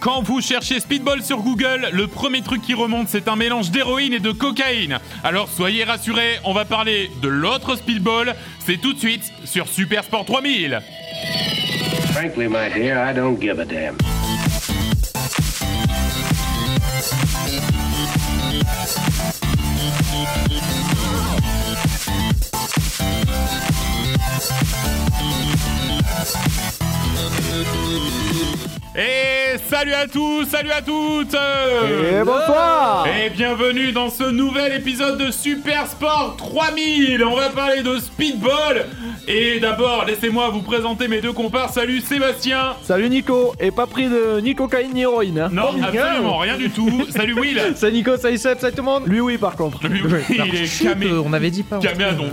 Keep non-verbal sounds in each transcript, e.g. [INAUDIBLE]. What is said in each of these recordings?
Quand vous cherchez speedball sur Google, le premier truc qui remonte, c'est un mélange d'héroïne et de cocaïne. Alors soyez rassurés, on va parler de l'autre speedball. C'est tout de suite sur Super Sport 3000. Frankly, my dear, I don't give a damn. Et salut à tous, salut à toutes Et bonsoir Et bienvenue dans ce nouvel épisode de Super Sport 3000 On va parler de speedball Et d'abord, laissez-moi vous présenter mes deux comparses. Salut Sébastien Salut Nico Et pas pris de ni cocaïne ni héroïne hein. Non, absolument rien du tout. Salut Will [LAUGHS] Salut Nico, salut Seb, salut tout le monde Lui oui par contre Lui, oui, il est camé. euh, on avait dit pas. Caméadon.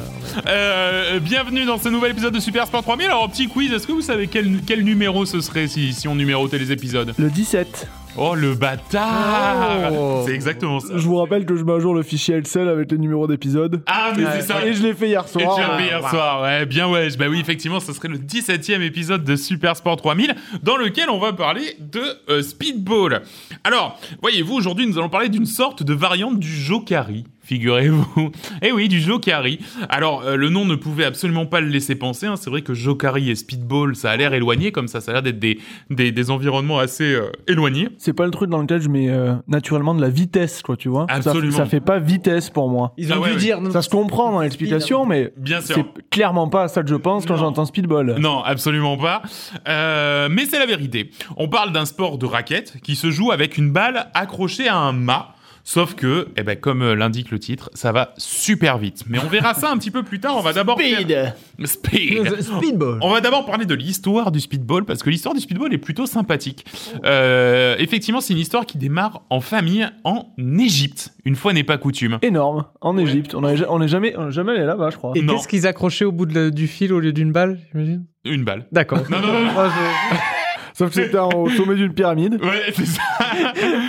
Euh, bienvenue dans ce nouvel épisode de Super Sport 3000. Alors, petit quiz, est-ce que vous savez quel, quel numéro ce serait si, si on les épisodes Le 17 Oh, le bâtard Oh. C'est exactement ça. Je vous rappelle que je mets à jour le fichier Excel avec les numéros d'épisodes. Ah, mais c'est ça Et je l'ai fait hier Et soir. tu l'as fait hier soir, ouais, bien ouais. Bah oui, effectivement, ce serait le 17e épisode de Super Sport 3000 dans lequel on va parler de euh, speedball. Alors, voyez-vous, aujourd'hui, nous allons parler d'une sorte de variante du Jokari. Figurez-vous. [LAUGHS] Eh oui, du Jokari. Alors, euh, le nom ne pouvait absolument pas le laisser penser. hein. C'est vrai que Jokari et Speedball, ça a l'air éloigné, comme ça, ça a l'air d'être des, des, des environnements assez euh, éloignés. C'est pas le truc dans lequel je mets euh, naturellement de la vitesse, quoi, tu vois. Ça- Absolument. Ça, fait pas vitesse pour moi. Ils ont Ah ouais, dû ouais. dire. Ça se comprend dans l'explication, mais Bien sûr. c'est clairement pas ça que je pense quand Non. j'entends speedball. Non, absolument pas. Euh, mais c'est la vérité. On parle d'un sport de raquette qui se joue avec une balle accrochée à un mât. Sauf que, eh ben, comme euh, l'indique le titre, ça va super vite. Mais on verra ça un petit peu plus tard. On va d'abord faire- Speed. [LAUGHS] Speedball. On va d'abord parler de l'histoire du speedball parce que l'histoire du speedball est plutôt sympathique. Euh, effectivement, c'est une histoire qui démarre en famille en Égypte. Une fois n'est pas coutume. Énorme. En Égypte. On est, on est jamais, on est jamais allé là-bas, je crois. Et qu'est-ce qu'ils accrochaient au bout de la- du fil au lieu d'une balle, j'imagine? Une balle. D'accord. Non, non, non, non. Sauf que c'était au sommet d'une pyramide. Ouais, c'est ça.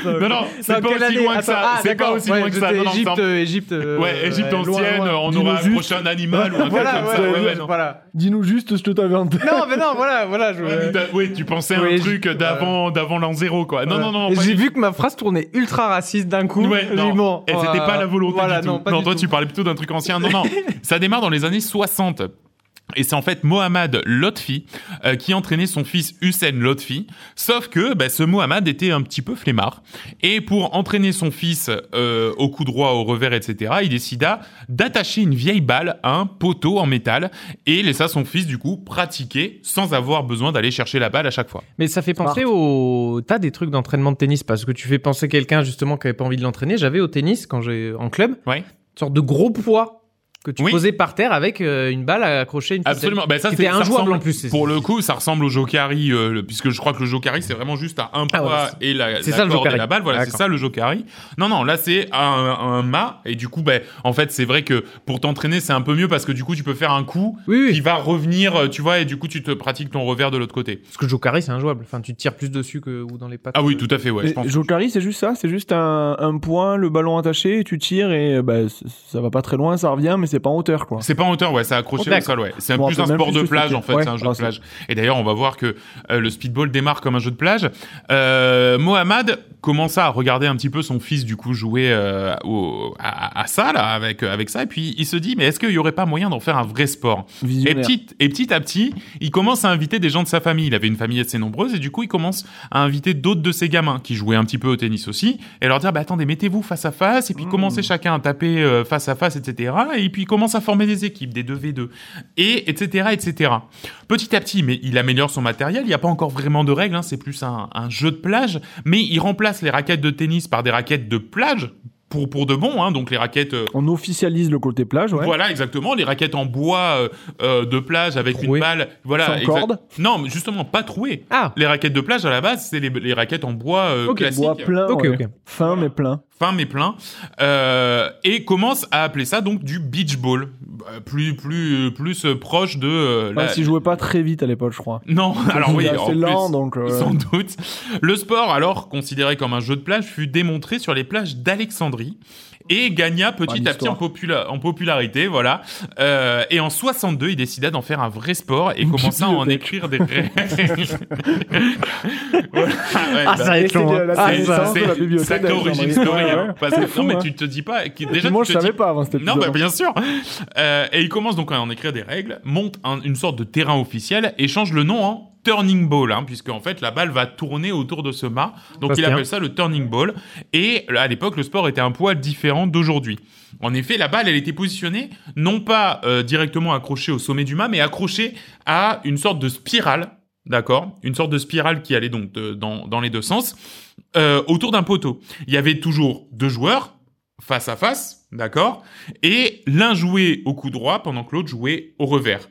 non, non, c'est pas aussi année loin que ça. ah, c'est pas aussi ouais, loin que ça. Égypte, euh, Égypte. euh, Ouais, Égypte ancienne, loin. on aura approché un animal ou un [LAUGHS] truc Voilà, comme ça. voilà, Ouais, ouais, non. voilà. Dis-nous juste ce que t'avais en tête. Non, mais non, voilà, voilà. Oui, tu pensais à un truc d'avant, d'avant l'an zéro, quoi. Non, non, non, J'ai vu que ma phrase tournait ultra raciste d'un coup. Ouais, non. Et c'était pas la volonté du tout. Non, toi, tu parlais plutôt d'un truc ancien. Non, non. [LAUGHS] ça démarre dans les années 60. Et c'est en fait Mohamed Lotfi euh, qui entraînait son fils Hussein Lotfi. Sauf que bah, ce Mohamed était un petit peu flemmard. Et pour entraîner son fils euh, au coup droit, au revers, etc., il décida d'attacher une vieille balle à un poteau en métal et laissa son fils du coup pratiquer sans avoir besoin d'aller chercher la balle à chaque fois. Mais ça fait penser au. T'as des trucs d'entraînement de tennis parce que tu fais penser quelqu'un justement qui avait pas envie de l'entraîner. J'avais au tennis quand j'ai en club, Ouais. une sorte de gros poids que tu Oui. posais par terre avec euh, une balle accrochée à une ficelle. Absolument. Ben, ça, Qui c'est- était ça injouable ressemble- en plus. Pour le coup, ça ressemble au Jokari, euh, le- puisque je crois que le Jokari, c'est vraiment juste à un Ah poids ouais, et la, c'est la ça, le corde Jokari. et la balle. Voilà, c'est ça le Jokari. Non, non, là, c'est un, un mât. Et du coup, ben, en fait, c'est vrai que pour t'entraîner, c'est un peu mieux parce que du coup, tu peux faire un coup Oui, oui. qui va revenir, euh, tu vois, et du coup, tu te pratiques ton revers de l'autre côté. Parce que Jokari, c'est injouable. Enfin, tu tires plus dessus que ou dans les pattes. Ah oui, tout à fait, ouais, je pense. Jokari, c'est juste ça, c'est juste un, un point, le ballon attaché, tu tires et bah, ça va pas très loin, ça revient, mais c'est pas en hauteur quoi. C'est pas en hauteur, ouais, c'est accroché au sol, ouais. C'est un- Bon, plus c'est un sport plus de plage, en fait, ouais, c'est un jeu de c'est- plage. Et d'ailleurs, on va voir que euh, le speedball démarre comme un jeu de plage. Euh, Mohamed commença à regarder un petit peu son fils, du coup, jouer euh, au- à, à ça, là, avec, avec ça, et puis il se dit, mais est-ce qu'il y aurait pas moyen d'en faire un vrai sport? Et petit, et petit à petit, il commence à inviter des gens de sa famille. Il avait une famille assez nombreuse et du coup, il commence à inviter d'autres de ses gamins qui jouaient un petit peu au tennis aussi et leur dire bah attendez, mettez-vous face à face et puis commencez chacun à taper euh, face à face, etc. Et puis il commence à former des équipes, des 2v2 et etc. etc. Petit à petit, mais il améliore son matériel. Il n'y a pas encore vraiment de règles, hein, c'est plus un, un jeu de plage, mais il remplace les raquettes de tennis par des raquettes de plage. Pour, pour de bon, hein, donc les raquettes euh, On officialise le côté plage, ouais. voilà, exactement. Les raquettes en bois euh, euh, de plage avec une balle. Voilà, Sans corde Non, mais justement, pas trouées. Ah, Les raquettes de plage, à la base, c'est les, les raquettes en bois euh, Ok, classiques. Bois plein, fin mais plein. Fin mais plein. Euh, et commence à appeler ça donc du beach ball. Euh, Plus, plus, plus euh, proche de... euh, Ouais, la- si jouais pas très vite à l'époque, je crois. Non, alors oui, C'est lent, donc, euh, sans doute. Le sport, alors considéré comme un jeu de plage, fut démontré sur les plages d'Alexandrie et gagna petit à petit en, popula- en popularité, voilà. Euh, et en 62, il décida d'en faire un vrai sport et commença à en écrire des règles. [LAUGHS] [LAUGHS] Voilà, ouais, Ah, bah, ça va être c'est long. hein. la Ah, ça- la c'est bibliothèque sacrée origin story. Ouais, hein. ouais. Parce que- C'est fou, non, mais hein. tu te dis pas. que- Déjà, Moi, tu je savais dis- pas avant non, bah, bien sûr. Euh, et il commence donc à en écrire des règles, monte un- une sorte de terrain officiel et change le nom en turning ball, hein, puisque en fait la balle va tourner autour de ce mât. Donc il appelle ça le turning ball. Et à l'époque, le sport était un poil différent d'aujourd'hui. En effet, la balle, elle était positionnée non pas euh, directement accrochée au sommet du mât, mais accrochée à une sorte de spirale, d'accord, une sorte de spirale qui allait donc de- dans, dans les deux sens, euh, autour d'un poteau. Il y avait toujours deux joueurs face à face, d'accord, et l'un jouait au coup droit pendant que l'autre jouait au revers.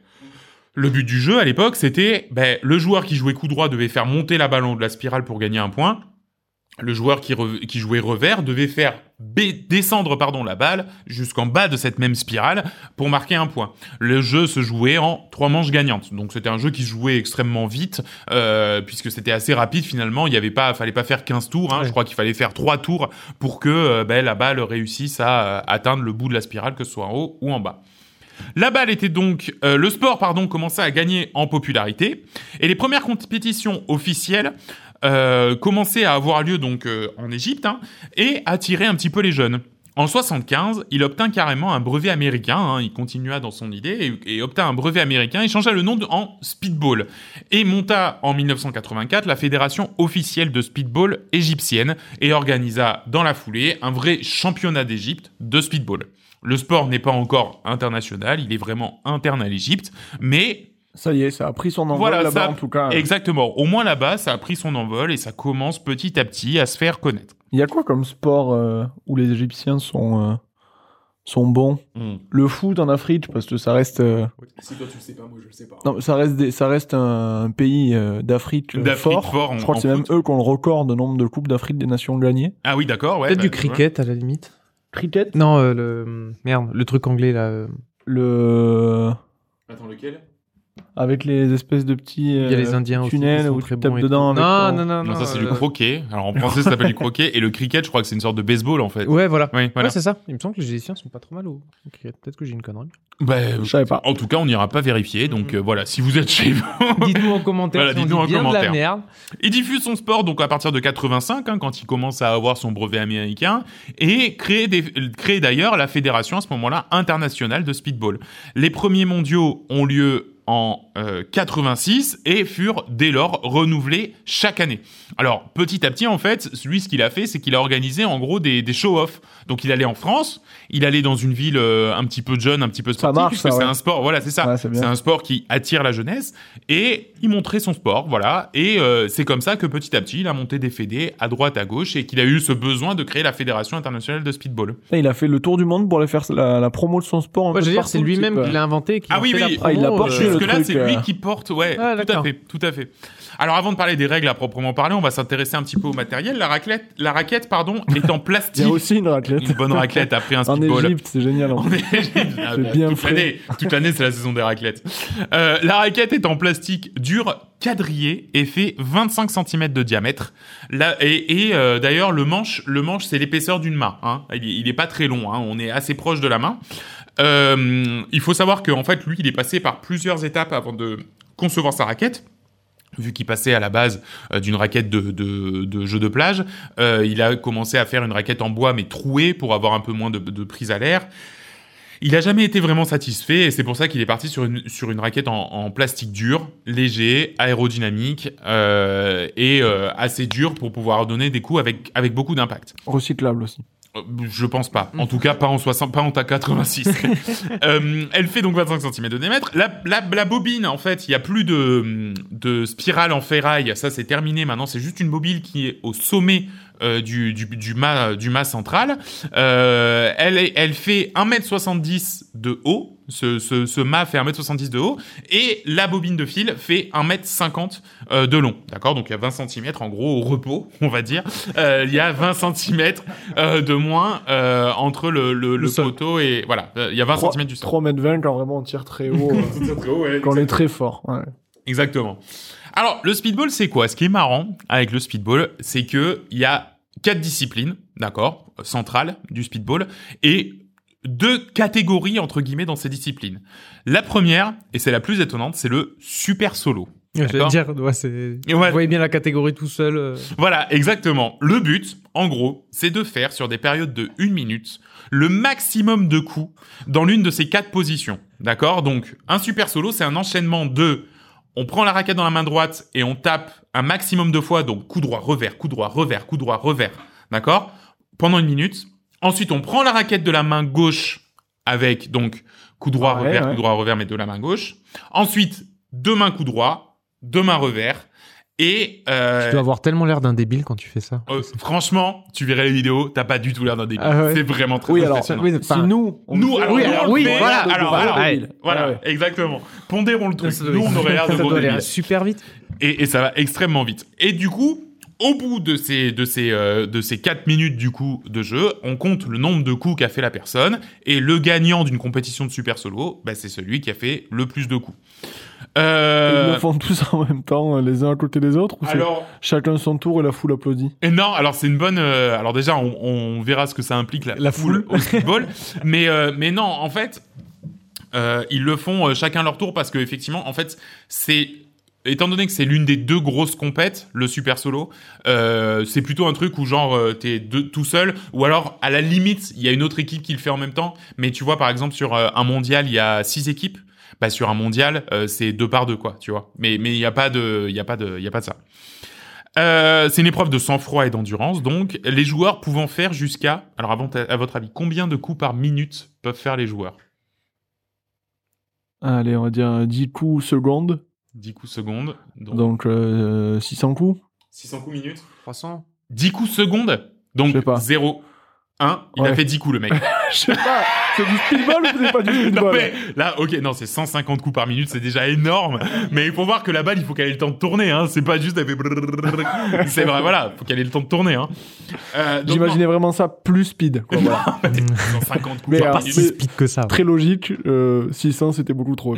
Le but du jeu à l'époque, c'était ben, le joueur qui jouait coup droit devait faire monter la balle en haut de la spirale pour gagner un point. Le joueur qui, re- qui jouait revers devait faire descendre pardon la balle jusqu'en bas de cette même spirale pour marquer un point. Le jeu se jouait en trois manches gagnantes. Donc c'était un jeu qui jouait extrêmement vite euh, puisque c'était assez rapide finalement. Il y avait pas, fallait pas faire 15 tours. Hein. Ouais. Je crois qu'il fallait faire trois tours pour que euh, ben, la balle réussisse à euh, atteindre le bout de la spirale, que ce soit en haut ou en bas. La balle était donc, euh, le sport pardon, commençait à gagner en popularité et les premières compétitions officielles euh, commençaient à avoir lieu donc euh, en Égypte hein, et attirer un petit peu les jeunes. En 75, il obtint carrément un brevet américain. hein, il continua dans son idée et, obtint un brevet américain. Il changea le nom en speedball et monta en 1984 la fédération officielle de speedball égyptienne et organisa dans la foulée un vrai championnat d'Égypte de speedball. Le sport n'est pas encore international, il est vraiment interne à l'Égypte, mais Ça y est, ça a pris son envol Voilà, là-bas en tout cas. exactement, au moins là-bas, ça a pris son envol et ça commence petit à petit à se faire connaître. Il y a quoi comme sport euh, où les Égyptiens sont, euh, sont bons? Le foot en Afrique, parce que ça reste, euh, Si toi tu le sais pas, moi je le sais pas. non, ça reste, des- ça reste un, un pays euh, d'Afrique fort. fort en- Je crois en que c'est même eux qui ont le record de nombre de coupes d'Afrique des nations gagnées. Ah oui, d'accord, ouais. Peut-être bah, du ouais. cricket à la limite. Cricket? Non, euh, le merde, le truc anglais là. euh, Le Attends, lequel? Avec les espèces de petits Il y a euh, les Indiens aussi qui tunnels sont où très tu tapes dedans. avec Non, ton- non, non, Non, ça c'est euh, du croquet. Alors en français ça s'appelle du croquet et le cricket, je crois que c'est une sorte de baseball en fait. Ouais, voilà. Oui, voilà. Ouais, c'est ça. Il me semble que les Égyptiens sont pas trop mal au cricket. Peut-être que j'ai une connerie. Bah, Je savais pas. en tout cas, on n'ira pas vérifier. Donc euh, voilà, si vous êtes chez vous, [LAUGHS] Dites-nous en commentaire Voilà, si dites-nous dit en de la commentaire. merde. Il diffuse son sport donc à partir de 85, hein, quand il commence à avoir son brevet américain, et crée, des, crée d'ailleurs la fédération à ce moment-là internationale de speedball. Les premiers mondiaux ont lieu en 86 et furent dès lors renouvelés chaque année. Alors petit à petit en fait, lui ce qu'il a fait, c'est qu'il a organisé en gros des, des show-off. Donc il allait en France, il allait dans une ville euh, un petit peu jeune, un petit peu Ça sportive, marche, puisque ça, c'est ouais. un sport. Voilà, c'est ça. Ouais, c'est un sport qui attire la jeunesse et il montrait son sport, voilà. Et euh, c'est comme ça que petit à petit, il a monté des fédés à droite, à gauche et qu'il a eu ce besoin de créer la fédération internationale de speedball. Et Il a fait le tour du monde pour aller faire la, la promo de son sport. un Ouais, peu je veux dire, partout, c'est lui-même qui euh, l'a inventé. Qui Ah en oui, fait oui. la Ah, il a promo, porté euh, lui euh. qui porte, ouais, Ah, tout à fait, tout à fait. Alors avant de parler des règles à proprement parler, on va s'intéresser un petit peu au matériel. La raquette, la raquette, pardon, est en [LAUGHS] Il y plastique. a aussi une raclette. Une bonne raclette après un [LAUGHS] En speedball. Égypte, c'est génial. en En. Égypte. Ah, C'est bah, bien toute frais. l'année, toute l'année, c'est la saison des raclettes. Euh, la raquette est en plastique dur, quadrillé et fait 25 cm de diamètre. Là, et et, euh, d'ailleurs, le manche, le manche, c'est l'épaisseur d'une main. Hein. Il, est, il est pas très long. Hein. On est assez proche de la main. Euh, il faut savoir qu'en fait, lui, il est passé par plusieurs étapes avant de concevoir sa raquette vu qu'il passait à la base euh, d'une raquette de, jeu de plage, euh, il a commencé à faire une raquette en bois mais trouée pour avoir un peu moins de, prise à l'air. Il a jamais été vraiment satisfait et c'est pour ça qu'il est parti sur une, raquette en, plastique dur, léger, aérodynamique et assez dur pour pouvoir donner des coups avec beaucoup d'impact. Recyclable aussi. Je pense pas. En tout cas, pas en 60, pas en ta 86. [LAUGHS] Euh, elle fait donc 25 cm de diamètre. La, la, la bobine, en fait, il y a plus de, de spirale en ferraille. Ça, c'est terminé. Maintenant, c'est juste une bobine qui est au sommet euh, du, du, du, mât, du mât central. Euh, elle, elle fait 1m70 de haut. Ce, ce, ce mât fait 1m70 de haut. Et la bobine de fil fait 1m50 euh, de long. D'accord? Donc, il y a 20 cm, en gros, au repos, [LAUGHS] on va dire. Euh, il y a 20 cm euh, de moins euh, entre le, le, le sol. poteau et... Voilà, euh, il y a 20 3, cm du sol. 3 mètres 20 quand vraiment on tire très haut, [LAUGHS] euh, quand on est très fort. ouais. Exactement. Alors, le speedball, c'est quoi? Ce qui est marrant avec le speedball, c'est que il y a quatre disciplines, d'accord, centrales du speedball, et deux catégories entre guillemets dans ces disciplines. La première, et c'est la plus étonnante, c'est le super solo. Je dire, ouais, c'est. Et ouais. Vous voyez bien la catégorie tout seul. euh. Voilà, exactement. Le but, en gros, c'est de faire sur des périodes de une minute le maximum de coups dans l'une de ces quatre positions. D'accord? Donc, un super solo, c'est un enchaînement de on prend la raquette dans la main droite et on tape un maximum de fois, donc coup droit, revers, coup droit, revers, coup droit, revers. D'accord? Pendant une minute. Ensuite, on prend la raquette de la main gauche avec donc coup droit, Ouais, revers, ouais. coup droit, revers, mais de la main gauche. Ensuite, deux mains coup droit, deux mains revers. Et euh, Tu dois avoir tellement l'air d'un débile quand tu fais ça. euh, franchement, tu verrais les vidéos, t'as pas du tout l'air d'un débile. Ah ouais. C'est vraiment très Oui, alors, impressionnant. oui, Si nous, on nous, alors, on nous, a on l'air le de- fait, voilà, de- alors, voilà. de- débile. Voilà, Ouais, ouais. exactement. Pondérons le truc. Ça Nous, on aurait l'air de ça gros débiles. super vite. Et, et ça va extrêmement vite. Et du coup, au bout de ces de ces euh, de ces quatre minutes du coup de jeu, on compte le nombre de coups qu'a fait la personne et le gagnant d'une compétition de super solo, bah, c'est celui qui a fait le plus de coups. Ils Euh, le font tous en même temps, euh, les uns à côté des autres, ou alors, chacun son tour et la foule applaudit Et non, alors c'est une bonne. euh, alors déjà, on, on verra ce que ça implique la, La foule, foule. au football, [LAUGHS] mais mais non, en fait, ils le font chacun leur tour parce que effectivement, en fait, c'est étant donné que c'est l'une des deux grosses compètes, le super solo, euh, c'est plutôt un truc où genre euh, t'es tout seul, ou alors à la limite il y a une autre équipe qui le fait en même temps. Mais tu vois par exemple sur euh, un mondial il y a six équipes. Bah sur un mondial c'est deux par deux quoi, tu vois. Mais il y a pas de il ça. C'est une épreuve de sang-froid et d'endurance, donc les joueurs pouvant faire jusqu'à, alors avant, à votre avis, combien de coups par minute peuvent faire les joueurs? Allez, on va dire 10 coups secondes, 10 coups secondes, donc, donc euh, 600 coups. 600 coups minutes 300. 10 coups secondes, donc Je sais pas. 0, 1, il a Ouais. fait 10 coups le mec. [LAUGHS] Je sais pas, c'est du speedball ou c'est pas du [LAUGHS] non speedball mais là, ok, non, c'est 150 coups par minute, c'est déjà énorme. Mais il faut voir que la balle, il faut qu'elle ait le temps de tourner, hein. C'est pas juste fait C'est vrai, voilà, faut qu'elle ait le temps de tourner, hein. Euh, J'imaginais vraiment ça plus speed. Quoi, voilà. non, 150 coups Mais par minute. si speed que ça. Très logique, euh, 600 c'était beaucoup trop.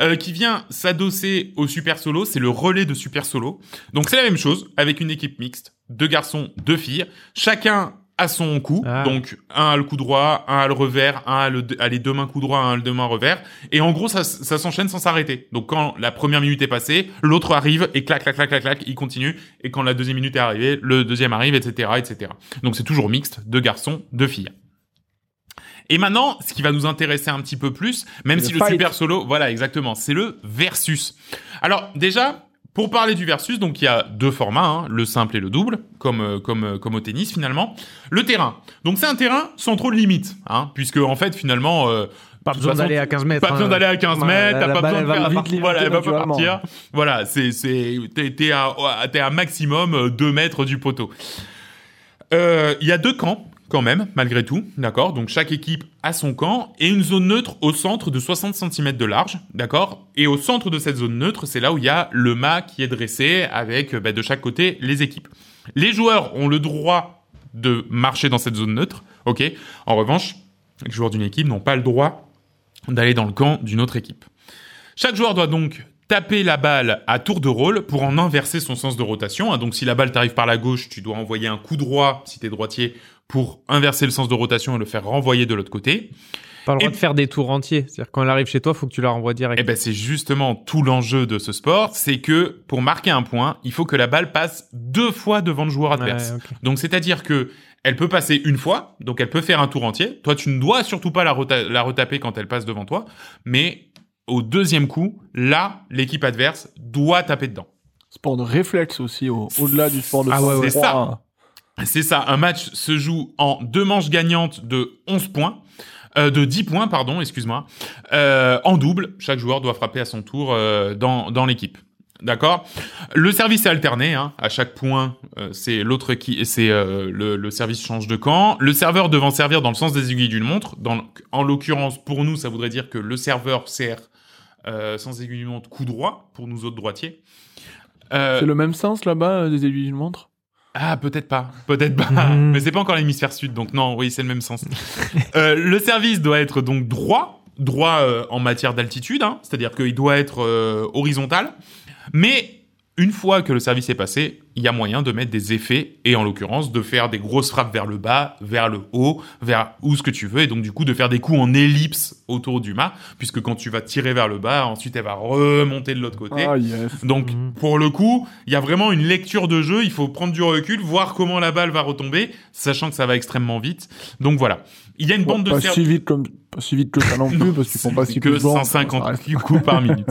Euh, qui vient s'adosser au super solo, c'est le relais de super solo. Donc c'est la même chose avec une équipe mixte, deux garçons, deux filles, chacun a son coup. Ah. Donc un a le coup droit, un a le revers, un le, a les deux mains coup droit, un a le deux mains revers. Et en gros ça, ça s'enchaîne sans s'arrêter. Donc quand la première minute est passée, l'autre arrive et clac clac clac clac clac, il continue. Et quand la deuxième minute est arrivée, le deuxième arrive, etc. etc. Donc c'est toujours mixte, deux garçons, deux filles. Et maintenant, ce qui va nous intéresser un petit peu plus, même Le si le super solo, voilà exactement, c'est le versus. Alors déjà, pour parler du versus, donc il y a deux formats, hein, le simple et le double, comme euh, comme euh, comme au tennis finalement. Le terrain, donc c'est un terrain sans trop de limites, hein, puisque en fait finalement. euh, Pas besoin d'aller à 15 mètres. pas besoin hein. d'aller à 15 Ouais, mètres, t'as pas besoin de faire, vite voilà, elle va pas partir. Voilà, c'est, c'est, t'es, t'es à, t'es à maximum euh, 2 mètres du poteau. Euh, Il y a deux camps, quand même, malgré tout, d'accord Donc chaque équipe a son camp et une zone neutre au centre de 60 cm de large, d'accord Et au centre de cette zone neutre, c'est là où il y a le mât qui est dressé avec euh, bah, de chaque côté les équipes. Les joueurs ont le droit de marcher dans cette zone neutre, ok En revanche, les joueurs d'une équipe n'ont pas le droit d'aller dans le camp d'une autre équipe. Chaque joueur doit donc taper la balle à tour de rôle pour en inverser son sens de rotation. hein. Donc si la balle t'arrive par la gauche, tu dois envoyer un coup droit, si t'es droitier, pour inverser le sens de rotation et le faire renvoyer de l'autre côté. Pas le droit Et- de faire des tours entiers. C'est-à-dire quand elle arrive chez toi, faut que tu la renvoies direct. Et ben c'est justement tout l'enjeu de ce sport, c'est que pour marquer un point, il faut que la balle passe deux fois devant le joueur adverse. Ouais. Donc c'est-à-dire que elle peut passer une fois, donc elle peut faire un tour entier. Toi, tu ne dois surtout pas la, reta- la retaper quand elle passe devant toi, mais au deuxième coup, là, l'équipe adverse doit taper dedans. Sport de réflexe aussi, au- au-delà du sport de Ah ouais, ouais. C'est sang-froid. C'est ça, un match se joue en deux manches gagnantes de 11 points. Euh, de 10 points, pardon, excuse-moi, euh, en double. Chaque joueur doit frapper à son tour euh, dans, dans l'équipe. D'accord? Le service est alterné. Hein. À chaque point, c'est l'autre qui, c'est le, service change de camp. Le serveur devant servir dans le sens des aiguilles d'une montre. En l'occurrence, pour nous, ça voudrait dire que le serveur sert sans aiguille d'une montre coup droit pour nous autres droitiers. C'est le même sens là-bas des aiguilles d'une montre? Ah, peut-être pas, peut-être pas. Mhm. [LAUGHS] Mais c'est pas encore l'hémisphère sud, donc non, oui, c'est le même sens. [LAUGHS] Euh, le service doit être donc droit, droit euh, en matière d'altitude, hein, c'est-à-dire qu'il doit être euh, horizontal. Mais une fois que le service est passé, il y a moyen de mettre des effets et en l'occurrence de faire des grosses frappes vers le bas, vers le haut, vers où ce que tu veux et donc du coup de faire des coups en ellipse autour du mât puisque quand tu vas tirer vers le bas, ensuite elle va remonter de l'autre côté. Ah, yes. Donc Mhm. pour le coup, il y a vraiment une lecture de jeu, il faut prendre du recul, voir comment la balle va retomber, sachant que ça va extrêmement vite. Donc voilà. Il y a une bande de pas ser- si vite comme pas si vite que ça non [LAUGHS] plus parce qu'ils font pas si que peu de bancs, ça 150 reste- coups par minute.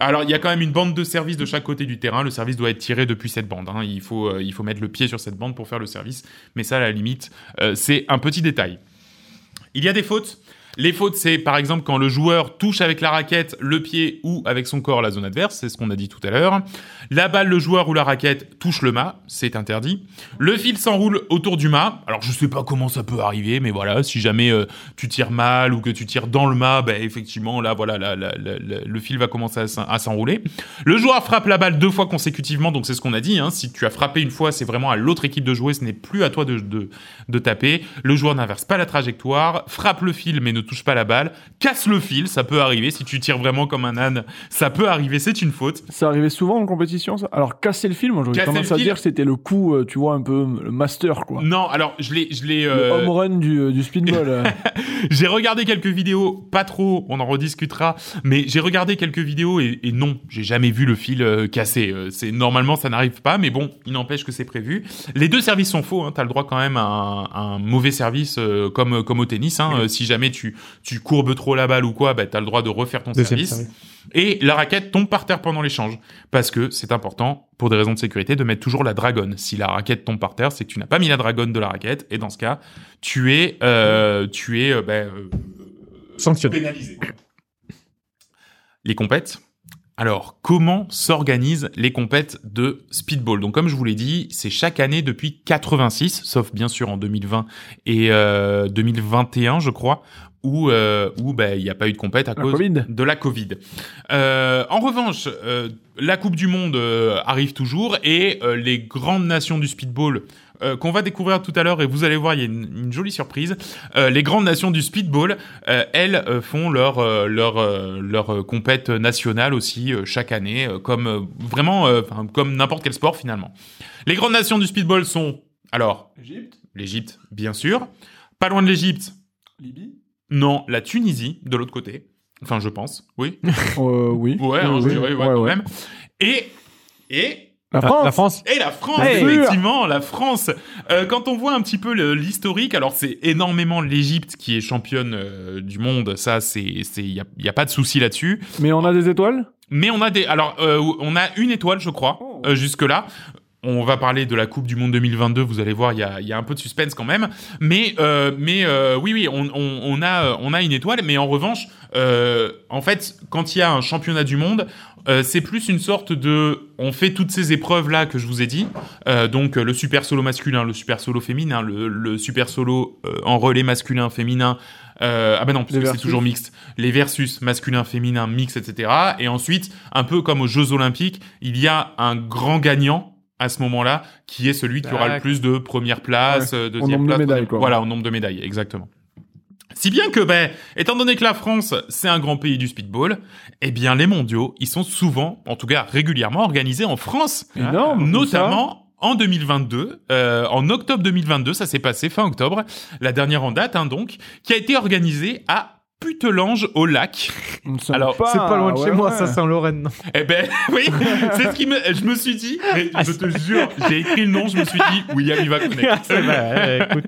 Alors il y a quand même une bande de service de chaque côté du terrain. Le service doit être tiré depuis cette bande. Hein. Il faut euh, il faut mettre le pied sur cette bande pour faire le service. Mais ça à la limite euh, c'est un petit détail. Il y a des fautes. Les fautes, c'est par exemple quand le joueur touche avec la raquette le pied ou avec son corps la zone adverse, c'est ce qu'on a dit tout à l'heure. La balle, le joueur ou la raquette touche le mât, c'est interdit. Le fil s'enroule autour du mât. Alors je sais pas comment ça peut arriver, mais voilà, si jamais euh, tu tires mal ou que tu tires dans le mât, ben effectivement là voilà, le fil va commencer à s'en- à s'enrouler. Le joueur frappe la balle deux fois consécutivement, donc c'est ce qu'on a dit. Hein. Si tu as frappé une fois, c'est vraiment à l'autre équipe de jouer, ce n'est plus à toi de taper. Le joueur n'inverse pas la trajectoire, frappe le fil mais ne touche pas la balle, casse le fil, ça peut arriver. Si tu tires vraiment comme un âne, ça peut arriver, c'est une faute. Ça arrivait souvent en compétition, ça? Alors, casser le film, moi, j'aurais tendance à fil. dire que c'était le coup, euh, tu vois, un peu le master, quoi. Non, alors je l'ai, je l'ai. Le euh, home run du, euh, du speedball. [LAUGHS] J'ai regardé quelques vidéos, pas trop, on en rediscutera, mais j'ai regardé quelques vidéos et, et non, j'ai jamais vu le fil euh, cassé. Euh, c'est normalement ça n'arrive pas, mais bon, il n'empêche que c'est prévu. Les deux services sont faux. Hein, T'as le droit quand même à un, un mauvais service euh, comme comme au tennis. Hein, si jamais tu tu courbes trop la balle ou quoi, bah t'as le droit de refaire ton Deuxième service. service. Et la raquette tombe par terre pendant l'échange. Parce que c'est important, pour des raisons de sécurité, de mettre toujours la dragonne. Si la raquette tombe par terre, c'est que tu n'as pas mis la dragonne de la raquette. Et dans ce cas, tu es, euh, tu es euh, ben, euh, Sanctionné. pénalisé. Les compètes. Alors, comment s'organisent les compètes de speedball? Donc, comme je vous l'ai dit, c'est chaque année depuis 86, sauf bien sûr en 2020 et euh, 2021, je crois, où euh, où ben, il n'y a pas eu de compète à La cause Covid. de la Covid. Euh, en revanche, euh, la Coupe du Monde euh, arrive toujours et euh, les grandes nations du speedball euh, qu'on va découvrir tout à l'heure et vous allez voir, il y a une, une jolie surprise. Euh, les grandes nations du speedball, euh, elles euh, font leur euh, leur euh, leur euh, compète nationale aussi euh, chaque année, euh, comme euh, vraiment euh, comme n'importe quel sport finalement. Les grandes nations du speedball sont alors Égypte, l'Égypte, bien sûr, pas loin de l'Égypte. Libye. Non, la Tunisie de l'autre côté. Enfin, je pense. Oui. [LAUGHS] Euh, oui. Ouais, hein, Oui, je dirais, ouais, Ouais, quand même. Et, et, La Ah, France. La France. et la France, effectivement, la France. Euh, quand on voit un petit peu l'historique, alors c'est énormément l'Égypte qui est championne euh, du monde, ça, c'est, c'est, y a, y a pas de souci là-dessus. Mais on a des étoiles? Mais on a des, alors, euh, on a une étoile, je crois, Oh. euh, jusque là. On va parler de la Coupe du Monde 2022. Vous allez voir, il y a, il y a un peu de suspense quand même. Mais, euh, mais euh, oui, oui, on, on, on a, on a une étoile. Mais en revanche, euh, en fait, quand il y a un championnat du monde, c'est plus une sorte de, on fait toutes ces épreuves là que je vous ai dit. Donc le super solo masculin, le super solo féminin, le, le super solo en relais masculin, féminin. Euh, ah ben non, parce que c'est toujours mixte. Les versus masculin, féminin, mix, etc. Et ensuite, un peu comme aux Jeux Olympiques, il y a un grand gagnant à ce moment-là, qui est celui qui aura le plus de première place, euh, deuxième nombre de place, médailles, quoi. Voilà, au nombre de médailles, exactement. Si bien que, ben, étant donné que la France, c'est un grand pays du speedball, eh bien, les mondiaux, ils sont souvent, en tout cas régulièrement, organisés en France. Énorme. où ça Notamment en 2022, euh, en octobre 2022, ça s'est passé fin octobre, la dernière en date, hein, donc, qui a été organisée à Putelange au lac. Alors, C'est pas loin de ouais, chez moi, ouais. ça, Saint-Lorraine. non? Eh ben [LAUGHS] oui, c'est ce qui me, je me suis dit, mais je te jure, j'ai écrit le nom, je me suis dit, William il va connaître. C'est vrai, écoute.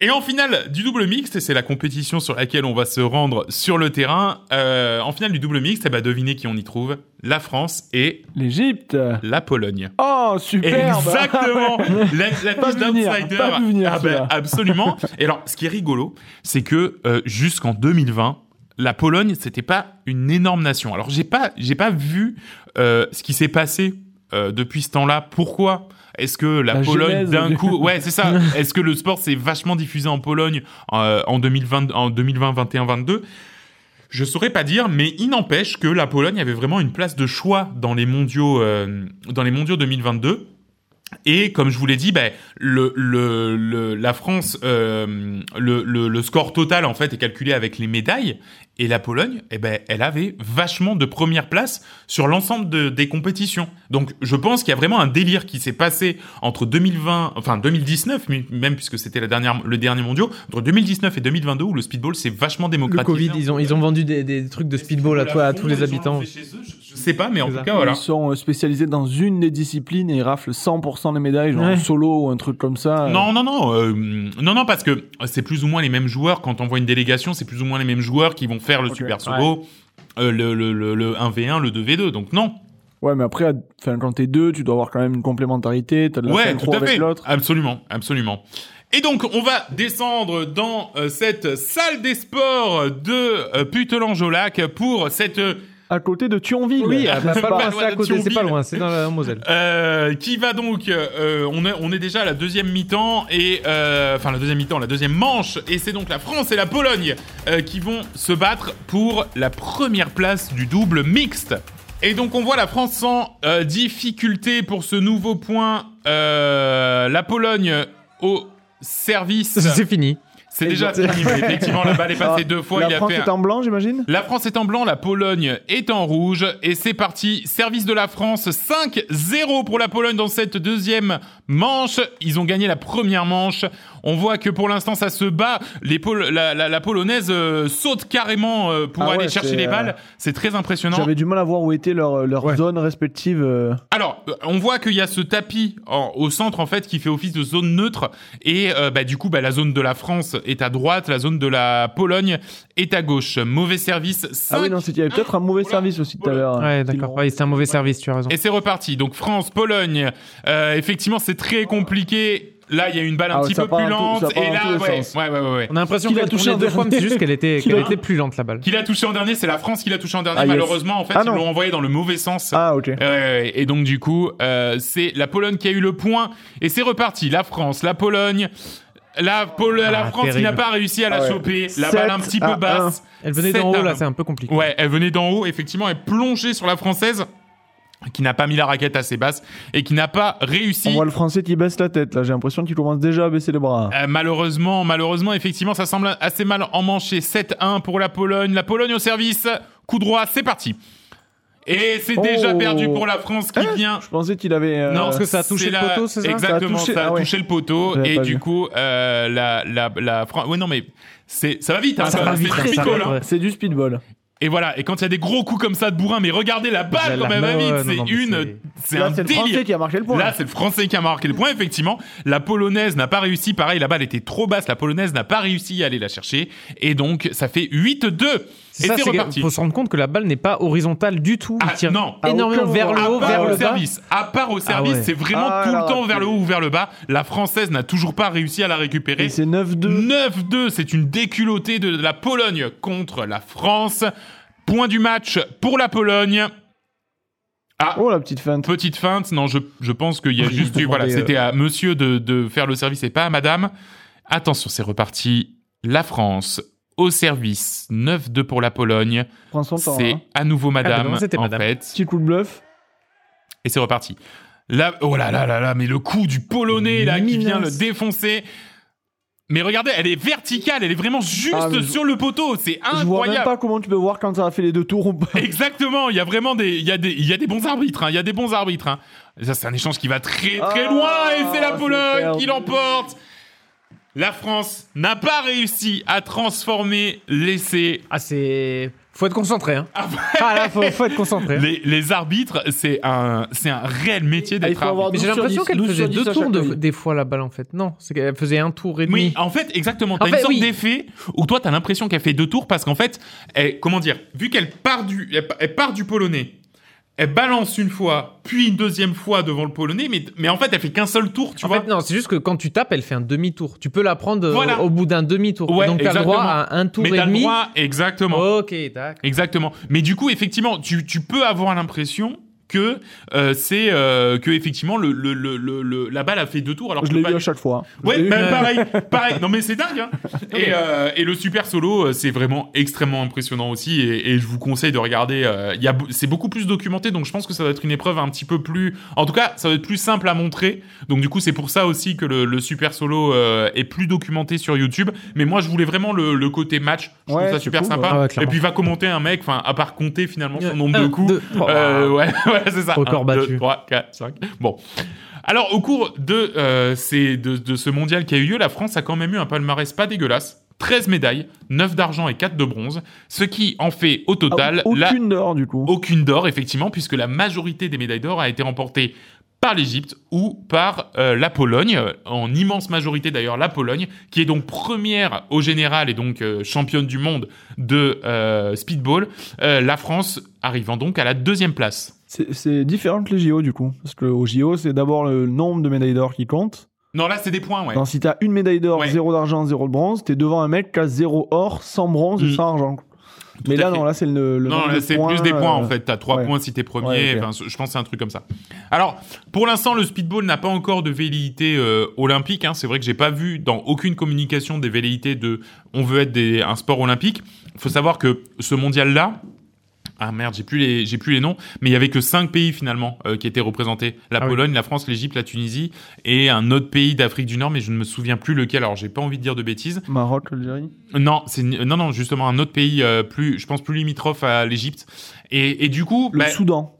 Et en finale du double mixte, et c'est la compétition sur laquelle on va se rendre sur le terrain, euh, en finale du double mixte, eh ben devinez qui on y trouve? La France et L'Égypte. la Pologne. Oh, super. Exactement [LAUGHS] La, la Pas d'outsider. Ah ben, absolument. [LAUGHS] Et alors, ce qui est rigolo, c'est que euh, jusqu'en 2020, la Pologne, c'était pas une énorme nation. Alors, j'ai pas, j'ai pas vu euh, ce qui s'est passé euh, depuis ce temps-là. Pourquoi? Est-ce que la, La Pologne d'un du- coup, ouais, c'est ça. [LAUGHS] Est-ce que le sport s'est vachement diffusé en Pologne en 2020, en 2020, 21, 22 Je saurais pas dire, mais il n'empêche que la Pologne avait vraiment une place de choix dans les mondiaux, euh, dans les mondiaux 2022. Et comme je vous l'ai dit, ben, le, la France, euh, le score total en fait est calculé avec les médailles. Et la Pologne, eh ben, elle avait vachement de première place sur l'ensemble de- des compétitions. Donc, je pense qu'il y a vraiment un délire qui s'est passé entre 2020, enfin 2019, mais- même puisque c'était la dernière, le dernier mondial, entre 2019 et 2022 où le speedball s'est vachement Le démocratisé. Covid, ils ont, ils ont vendu des, des trucs de speedball à, toi, à tous les habitants. Je sais pas, mais en tout ça. cas, voilà. Ils sont euh, spécialisés dans une des disciplines et ils raflent 100% des médailles, genre Ouais. solo ou un truc comme ça. Non, non, non, euh, non, non, parce que c'est plus ou moins les mêmes joueurs. Quand on voit une délégation, c'est plus ou moins les mêmes joueurs qui vont faire le super solo, euh, le, le, le, le 1v1, le 2v2. Donc non. Ouais, mais après, enfin, quand t'es deux, tu dois avoir quand même une complémentarité, t'as de la ouais, tout à avec fait. l'autre. Absolument, absolument. Et donc, on va descendre dans euh, cette salle des sports de euh, Putelange-au-Lac pour cette euh, À côté de Thionville. Oui, ah, [LAUGHS] bah, pas pas loin, c'est à côté, c'est pas loin, c'est dans la Moselle. Euh, qui va donc, euh, on, est, on est déjà à la deuxième mi-temps et euh, enfin la deuxième mi-temps, la deuxième manche et c'est donc la France et la Pologne euh, qui vont se battre pour la première place du double mixte. Et donc on voit la France sans difficulté pour ce nouveau point. La Pologne au service. [LAUGHS] C'est fini. C'est déjà fini. mais Effectivement, la balle est passée Ah, deux fois. La il a France un- est en blanc, j'imagine? La France est en blanc, la Pologne est en rouge. Et c'est parti. Service de la France. 5-0 pour la Pologne dans cette deuxième manche. Ils ont gagné la première manche. On voit que pour l'instant, ça se bat. Les Pol- la, la- la Polonaise euh, saute carrément euh, pour Ah aller ouais, chercher les euh, balles. C'est très impressionnant. J'avais du mal à voir où étaient leurs leurs Ouais. zones respectives. euh. Alors, euh, on voit qu'il y a ce tapis en- au centre en fait qui fait office de zone neutre et euh, bah, du coup bah, la zone de la France est à droite, la zone de la Pologne est à gauche. Mauvais service. Ah 5 oui, non, c'était- il y avait peut-être un mauvais service aussi tout à l'heure. Ouais, Ils d'accord. Ouais, c'est un mauvais service, tu as raison. Et c'est reparti. Donc France, Pologne. Euh, effectivement, c'est très compliqué. Là, il y a une balle un Ah ouais, petit peu plus tout- lente. et là, tous les ouais, sens. ouais, ouais, ouais, ouais. On a l'impression Qui l'a qu'elle touché en deux fois, mais c'est juste qu'elle était, l'a- était plus lente, la balle. Qui l'a touché en dernier C'est la France qui l'a touché en dernier. Ah, yes. Malheureusement, en fait, Ah, ils l'ont envoyé dans le mauvais sens. Ah, ok. Et donc du coup, euh, c'est la Pologne qui a eu le point et c'est reparti. La France, la Pologne, la, Pol- la Ah, France qui n'a pas réussi à la Ah ouais. choper. La balle un petit peu basse. Elle venait d'en haut, là, c'est un peu compliqué. Ouais, elle venait d'en haut. Effectivement, elle plongeait sur la française qui n'a pas mis la raquette assez basse et qui n'a pas réussi. On voit le français qui baisse la tête, là. J'ai l'impression qu'il commence déjà à baisser les bras. Euh, malheureusement, malheureusement, effectivement, ça semble assez mal emmanché. 7-1 pour la Pologne. La Pologne au service. Coup droit, c'est parti. Et c'est déjà Oh. perdu pour la France qui Hein vient. Je pensais qu'il avait. euh, Non, parce que ça a touché le la- poteau, c'est ça Exactement, ça a Ça a touché, ah ouais. le poteau et du vu. coup euh, la la la France. Ouais non mais c'est ça va vite. Hein, Ça quand va vite, ça va hein. C'est du speedball. Et voilà. Et quand il y a des gros coups comme ça de bourrin, mais regardez la balle quand même non, c'est une, c'est- un c'est le français délire. qui a marqué le point. Là, c'est le Français qui a marqué le point, effectivement. La Polonaise n'a pas réussi. Pareil, la balle était trop basse. La Polonaise n'a pas réussi à aller la chercher. Et donc, ça fait 8-2. C'est Et ça, reparti. faut se rendre compte que la balle n'est pas horizontale du tout. Ah, Il tire non. énormément vers le haut, vers le bas. service. À part au service, ouais. c'est vraiment Ah, tout le temps vers le haut ou vers le bas. La Française n'a toujours pas réussi à la récupérer. Et c'est 9-2. 9-2, c'est une déculottée de la Pologne contre la France. Point du match pour la Pologne. Ah, Oh, la petite feinte. petite feinte. Non, je, je pense qu'il y a Oui, juste eu, voilà, euh, c'était à monsieur de, de faire le service et pas à madame. Attention, c'est reparti. La France au service. 9-2 pour la Pologne. Prends son temps. C'est hein. à nouveau madame, non, c'était en madame. fait. Petit coup de bluff. Et c'est reparti. Là, oh là là là là, mais le coup du polonais là qui vient le défoncer. Mais regardez, elle est verticale, elle est vraiment juste Ah, je- sur le poteau, c'est Je vois même incroyable. pas comment tu peux voir quand ça a fait les deux tours ou pas. [LAUGHS] Exactement, il y a vraiment des, il y a des, il y a des bons arbitres, hein, il y a des bons arbitres. Hein. Ça, c'est un échange qui va très très Ah, loin et c'est la Pologne qui l'emporte. La France n'a pas réussi à transformer l'essai. Ah, c'est. Faut être concentré, hein. Ah, Ah là, faut, faut être concentré. Les, les arbitres, c'est un, c'est un réel métier Ah, il d'être faut avoir arbitre. Mais j'ai 12 sur l'impression 10, qu'elle 12 faisait sur 10 deux à tours chaque de- œil. des fois la balle en fait. Non, c'est qu'elle faisait un tour et demi. Oui, en fait, exactement. T'as En une fait, sorte oui. d'effet où toi, t'as l'impression qu'elle fait deux tours parce qu'en fait, elle, comment dire, vu qu'elle part du, elle, elle part du polonais, elle balance une fois, puis une deuxième fois devant le polonais, mais, mais en fait, elle fait qu'un seul tour, tu en vois. fait, non, c'est juste que quand tu tapes, elle fait un demi-tour. Tu peux la prendre euh, Voilà. au bout d'un demi-tour. Ouais, Donc t'as le exactement. droit à un tour mais et demi. droit, exactement. Ok, d'accord. Exactement. Mais du coup, effectivement, tu, tu peux avoir l'impression que euh, c'est euh, que effectivement le, le, le, le- la balle a fait deux tours alors Je l'ai vu pas- à chaque fois. Ouais, bah, pareil, pareil. Non mais c'est dingue. Hein. [LAUGHS] Et, euh, et le super solo, euh, c'est vraiment extrêmement impressionnant aussi. Et, et je vous conseille de regarder. euh, Il y a, c'est beaucoup plus documenté, donc je pense que ça doit être une épreuve un petit peu plus. En tout cas, ça doit être plus simple à montrer. Donc du coup, c'est pour ça aussi que le, le super solo euh, est plus documenté sur YouTube. Mais moi, je voulais vraiment le, le côté match. Je Ouais, trouve ça super cool, sympa. ouais. Ouais, et puis va commenter un mec, enfin à part compter finalement son nombre de [LAUGHS] coups. deux. Euh, ouais, [LAUGHS] ouais, c'est ça. Record 1, 2, battu. 3, 4, 5. Bon. Alors, au cours de, euh, ces, de, de ce mondial qui a eu lieu, la France a quand même eu un palmarès pas dégueulasse. 13 médailles, 9 d'argent et 4 de bronze, ce qui en fait au total Ah, la- aucune d'or du coup. aucune d'or, effectivement, puisque la majorité des médailles d'or a été remportée par l'Égypte ou par euh, la Pologne, en immense majorité d'ailleurs la Pologne, qui est donc première au général et donc euh, championne du monde de euh, speedball, la France arrivant donc à la deuxième place. C'est différent que les JO du coup. Parce que au JO, c'est d'abord le nombre de médailles d'or qui compte. Non, là c'est des points, ouais. Donc si t'as une médaille d'or, Ouais. zéro d'argent, zéro de bronze, t'es devant un mec qui a zéro or, sans bronze Mm. et sans argent. Mais là, fait. non, là c'est le, le non, c'est points, plus des points en euh, fait. T'as trois ouais. points si t'es premier. Ouais, ok. Enfin, je pense que c'est un truc comme ça. Alors, pour l'instant, le speedball n'a pas encore de velléité euh, olympique. Hein. C'est vrai que j'ai pas vu dans aucune communication des velléités de on veut être des, un sport olympique. Il faut savoir que ce mondial-là. Ah merde, j'ai plus les j'ai plus les noms, mais il y avait que cinq pays finalement euh, qui étaient représentés la Ah oui. Pologne, la France, l'Égypte, la Tunisie et un autre pays d'Afrique du Nord, mais je ne me souviens plus lequel. Alors j'ai pas envie de dire de bêtises. Maroc, Algérie. Non, c'est non non justement un autre pays euh, plus, je pense plus limitrophe à l'Égypte. Et, et du coup, Le bah, Soudan.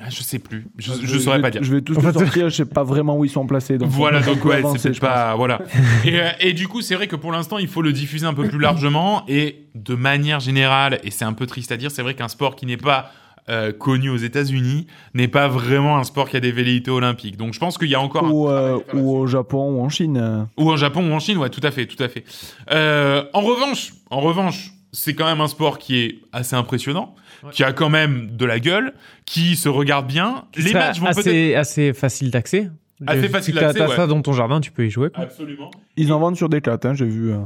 Ah, je sais plus, je, Je- je saurais vais- pas dire. Je vais tous les sortir, [LAUGHS] je sais pas vraiment où ils sont placés. Donc Voilà, donc ouais, c'est pas voilà. Et, euh, et du coup, c'est vrai que pour l'instant, il faut le diffuser un peu plus largement et de manière générale. Et c'est un peu triste à dire, c'est vrai qu'un sport qui n'est pas euh, connu aux États-Unis n'est pas vraiment un sport qui a des velléités olympiques. Donc, je pense qu'il y a encore un Ou, euh, à faire ou au Japon ou en Chine. euh. Ou en Japon ou en Chine, ouais, tout à fait, tout à fait. Euh, en revanche, en revanche, c'est quand même un sport qui est assez impressionnant, qui a quand même de la gueule, qui se regarde bien. Les matchs vont peut-être assez, assez facile d'accès. Assez Si facile d'accès, T'as ouais. ça dans ton jardin, tu peux y jouer. quoi. absolument. Ils en vendent sur des hein, j'ai vu. euh.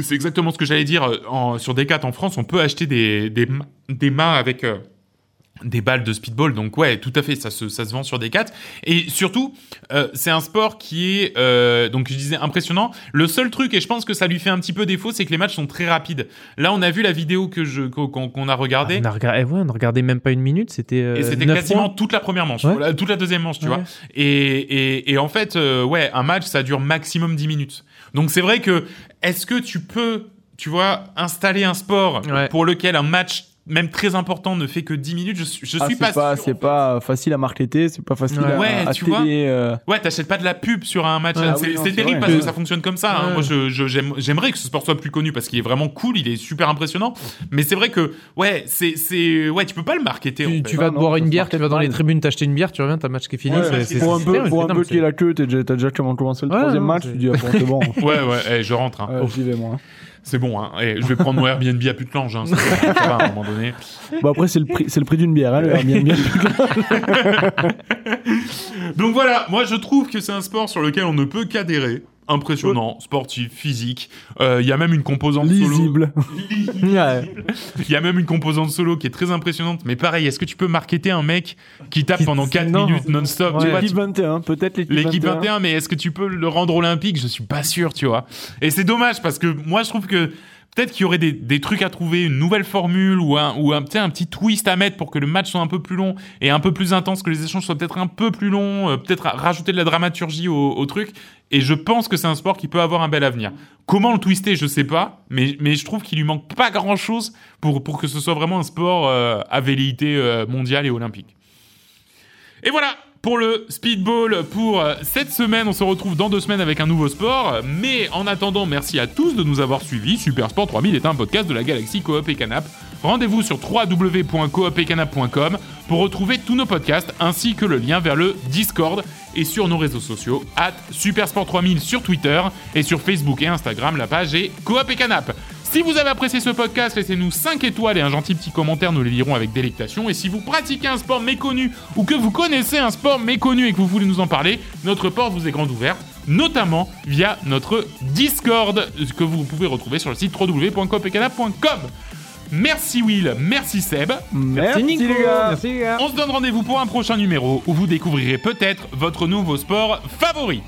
C'est exactement ce que j'allais dire. euh, En, sur Decat en France, on peut acheter des, des mains avec euh, des balles de speedball. Donc ouais, tout à fait, ça se, ça se vend sur Decat. Et surtout, euh, c'est un sport qui est, euh, donc je disais, impressionnant. Le seul truc, et je pense que ça lui fait un petit peu défaut, c'est que les matchs sont très rapides. Là, on a vu la vidéo que je qu'on qu'on a regardée. On a regardé, eh ouais, on a regardé même pas une minute, c'était. euh, Et c'était quasiment points. toute la première manche, Ouais. Toute la deuxième manche, tu Ouais. vois. Et, et, et en fait, ouais, un match, ça dure maximum 10 minutes. Donc c'est vrai que, est-ce que tu peux, tu vois, installer un sport pour lequel un match, même très important, ne fait que 10 minutes Je, suis- je Ah, suis c'est pas, pas, sûr, c'est en fait. pas facile à marketer, c'est pas facile Ouais. à, Ouais, à tu vois. télé, euh. Ouais, t'achètes pas de la pub sur un match. Ouais, ah c'est oui, c'est c'est terrible vrai. parce que ça fonctionne comme ça. hein. Moi, je, je- j'aime- j'aimerais que ce sport soit plus connu parce qu'il est vraiment cool, il est super impressionnant. Mais c'est vrai que, ouais, c'est, c'est, ouais, tu peux pas le marketer. en Tu, fait. tu vas Ah non, boire une bière, market tu vas dans les tribunes t'acheter une bière, tu reviens, t'as match qui est fini. Ouais, c'est- c'est- c'est- Pour un c'est peu, pour c'est un peu qu'il y ait la queue, t'as déjà, commencé le Ouais, troisième match, c'est- tu dis, ah, bon, c'est bon. [LAUGHS] Ouais, ouais, eh, je rentre. hein. Ouais, J'y vais, moi. C'est bon, hein. Et je vais prendre mon Airbnb à Putlange, hein. Ça, va, à un moment donné. Bon, après, c'est le prix, c'est le prix d'une bière, hein, le Airbnb. [LAUGHS] Donc voilà, moi je trouve que c'est un sport sur lequel on ne peut qu'adhérer. Impressionnant, sportif, physique. Euh, Il y a même une composante solo. Lisible. Ouais. Il y a même une composante solo qui est très impressionnante. Mais pareil, est-ce que tu peux marketer un mec qui tape Qui- pendant 4 non. minutes non-stop tu vois, L'équipe tu- 21, peut-être l'équipe 21. L'équipe 21, mais est-ce que tu peux le rendre olympique? Je suis pas sûr, tu vois. Et c'est dommage parce que moi je trouve que peut-être qu'il y aurait des, des trucs à trouver, une nouvelle formule ou un, ou un, un petit twist à mettre pour que le match soit un peu plus long et un peu plus intense, que les échanges soient peut-être un peu plus longs, euh, peut-être rajouter de la dramaturgie au, au truc. Et je pense que c'est un sport qui peut avoir un bel avenir. Comment le twister, je sais pas, mais, mais je trouve qu'il lui manque pas grand-chose pour, pour que ce soit vraiment un sport euh, à velléité euh, mondiale et olympique. Et voilà pour le speedball pour euh, cette semaine. On se retrouve dans deux semaines avec un nouveau sport. Mais en attendant, merci à tous de nous avoir suivis. Super Sport 3000 est un podcast de la galaxie Coop et Canap. Rendez-vous sur www.coopetcanap.com pour retrouver tous nos podcasts ainsi que le lien vers le Discord et sur nos réseaux sociaux at Supersport 3000 sur Twitter et sur Facebook et Instagram. La page est Coop et Canap. Si vous avez apprécié ce podcast, laissez-nous 5 étoiles et un gentil petit commentaire, nous les lirons avec délectation. Et si vous pratiquez un sport méconnu ou que vous connaissez un sport méconnu et que vous voulez nous en parler, notre porte vous est grande ouverte, notamment via notre Discord que vous pouvez retrouver sur le site www.coopetcanap.com. Merci Will, merci Seb. Merci, Nico, les gars. merci les gars. On se donne rendez-vous pour un prochain numéro où vous découvrirez peut-être votre nouveau sport favori.